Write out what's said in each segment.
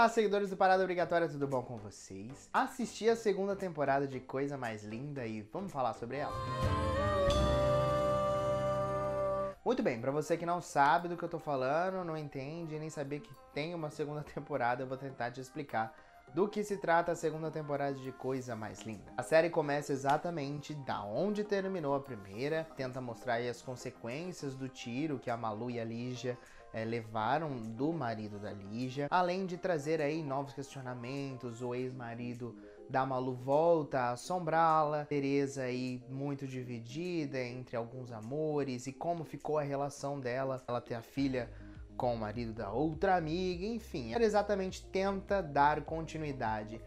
Olá, seguidores do Parada Obrigatória, tudo bom com vocês? Assisti a segunda temporada de Coisa Mais Linda e vamos falar sobre ela. Muito bem, pra você que não sabe do que eu tô falando, não entende, nem saber que tem uma segunda temporada, eu vou tentar te explicar do que se trata a segunda temporada de Coisa Mais Linda. A série começa exatamente da onde terminou a primeira, tenta mostrar as consequências do tiro que a Malu e a Lígia é, levaram do marido da Lígia, além de trazer aí novos questionamentos, o ex-marido da Malu volta a assombrá-la, Teresa aí muito dividida entre alguns amores e como ficou a relação dela, ela ter a filha com o marido da outra amiga, enfim, ela exatamente tenta dar continuidade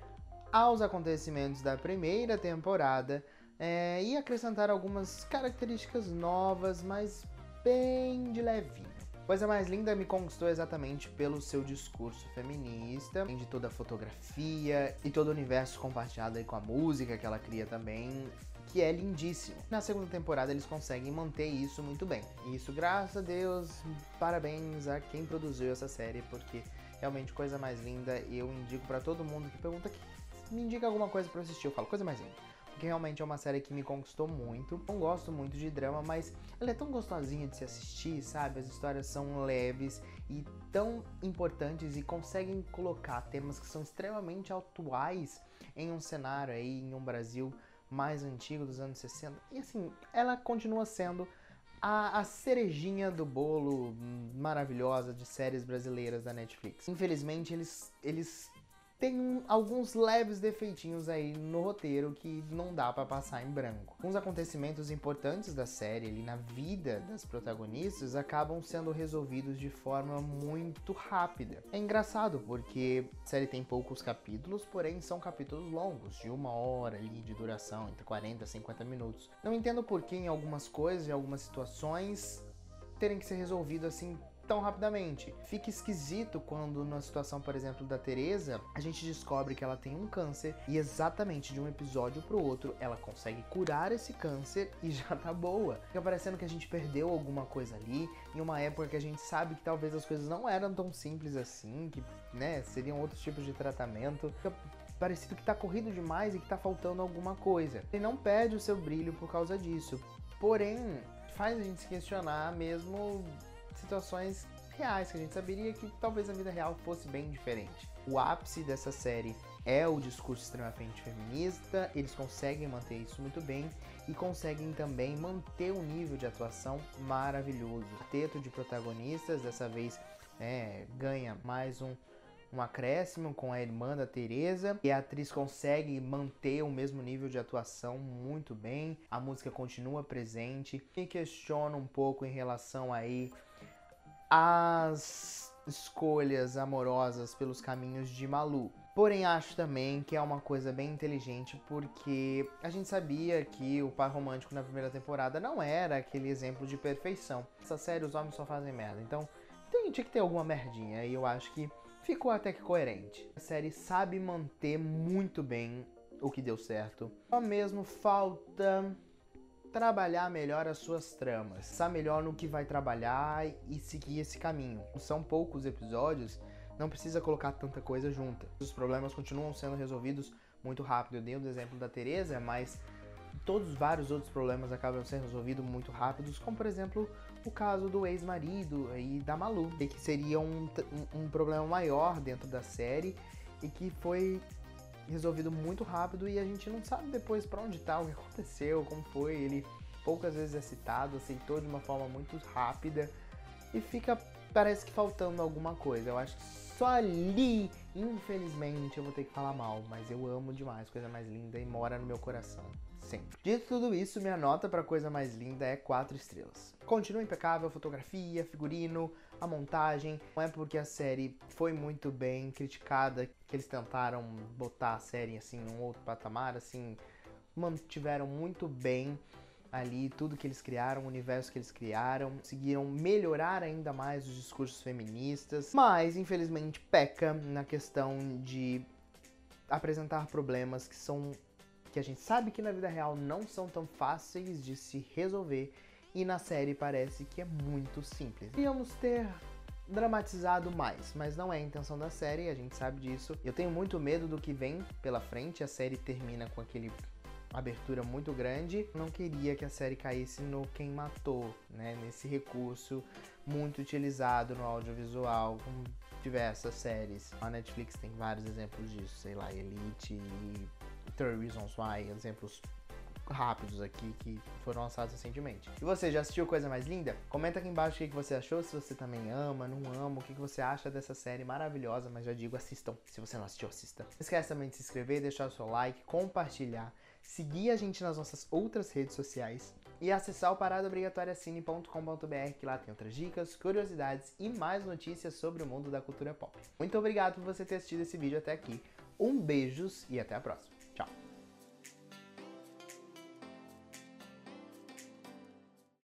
aos acontecimentos da primeira temporada é, e acrescentar algumas características novas, mas bem de levinho. Coisa Mais Linda me conquistou exatamente pelo seu discurso feminista, de toda a fotografia e todo o universo compartilhado aí com a música que ela cria também, que é lindíssimo. Na segunda temporada eles conseguem manter isso muito bem. E isso, graças a Deus, parabéns a quem produziu essa série, porque realmente Coisa Mais Linda eu indico para todo mundo que pergunta que me indica alguma coisa para assistir, eu falo Coisa Mais Linda realmente é uma série que me conquistou muito. Não gosto muito de drama, mas ela é tão gostosinha de se assistir, sabe? As histórias são leves e tão importantes e conseguem colocar temas que são extremamente atuais em um cenário aí, em um Brasil mais antigo dos anos 60. E assim, ela continua sendo a, a, cerejinha do bolo maravilhosa de séries brasileiras da Netflix. Infelizmente, eles, eles tem alguns leves defeitinhos aí no roteiro que não dá para passar em branco. Uns acontecimentos importantes da série ali na vida das protagonistas acabam sendo resolvidos de forma muito rápida. É engraçado porque a série tem poucos capítulos, porém são capítulos longos, de uma hora ali de duração, entre 40 e 50 minutos. Não entendo por que em algumas coisas, em algumas situações, terem que ser resolvido assim tão rapidamente. Fica esquisito quando, na situação, por exemplo, da Teresa, a gente descobre que ela tem um câncer e exatamente de um episódio pro outro ela consegue curar esse câncer e já tá boa. Fica parecendo que a gente perdeu alguma coisa ali, em uma época que a gente sabe que talvez as coisas não eram tão simples assim, que, né, seriam outros tipos de tratamento. Fica parecido que tá corrido demais e que tá faltando alguma coisa. Ele não perde o seu brilho por causa disso. Porém, faz a gente se questionar mesmo situações reais que a gente saberia que talvez a vida real fosse bem diferente. O ápice dessa série é o discurso extremamente feminista, eles conseguem manter isso muito bem e conseguem também manter um nível de atuação maravilhoso. O teto de protagonistas dessa vez é, ganha mais um, um acréscimo com a irmã da Teresa e a atriz consegue manter o mesmo nível de atuação muito bem. A música continua presente. Me questiona um pouco em relação aí as escolhas amorosas pelos caminhos de Malu. Porém, acho também que é uma coisa bem inteligente porque a gente sabia que o par romântico na primeira temporada não era aquele exemplo de perfeição. Essa série, os homens só fazem merda. Então, tem, tinha que ter alguma merdinha e eu acho que ficou até que coerente. A série sabe manter muito bem o que deu certo. Só mesmo falta trabalhar melhor as suas tramas, pensar melhor no que vai trabalhar e seguir esse caminho. São poucos episódios, não precisa colocar tanta coisa junta. Os problemas continuam sendo resolvidos muito rápido. Eu dei o exemplo da Teresa, mas todos vários outros problemas acabam sendo resolvidos muito rápidos, como por exemplo o caso do ex-marido e da Malu, que seria um, um, um problema maior dentro da série e que foi resolvido muito rápido e a gente não sabe depois para onde tá, o que aconteceu, como foi. Ele poucas vezes é citado, aceitou de uma forma muito rápida e fica, parece que faltando alguma coisa. Eu acho que só ali, infelizmente, eu vou ter que falar mal, mas eu amo demais, coisa mais linda e mora no meu coração sempre. Dito tudo isso, minha nota para coisa mais linda é 4 estrelas. Continua impecável, fotografia, figurino, a montagem. Não é porque a série foi muito bem criticada que eles tentaram botar a série assim em um outro patamar, assim, mantiveram muito bem ali tudo que eles criaram, o universo que eles criaram, conseguiram melhorar ainda mais os discursos feministas, mas infelizmente peca na questão de apresentar problemas que são que a gente sabe que na vida real não são tão fáceis de se resolver e na série parece que é muito simples. Iríamos ter dramatizado mais, mas não é a intenção da série, a gente sabe disso. Eu tenho muito medo do que vem pela frente, a série termina com aquele abertura muito grande. Não queria que a série caísse no quem matou, né? Nesse recurso muito utilizado no audiovisual, com diversas séries. A Netflix tem vários exemplos disso, sei lá, Elite e 30 Reasons Why, exemplos rápidos aqui que foram lançados recentemente. E você já assistiu Coisa Mais Linda? Comenta aqui embaixo o que você achou, se você também ama, não ama, o que você acha dessa série maravilhosa, mas já digo, assistam. Se você não assistiu, assista. Não esquece também de se inscrever, deixar o seu like, compartilhar, seguir a gente nas nossas outras redes sociais e acessar o paradaobrigatoriacine.com.br que lá tem outras dicas, curiosidades e mais notícias sobre o mundo da cultura pop. Muito obrigado por você ter assistido esse vídeo até aqui. Um beijos e até a próxima. Ciao!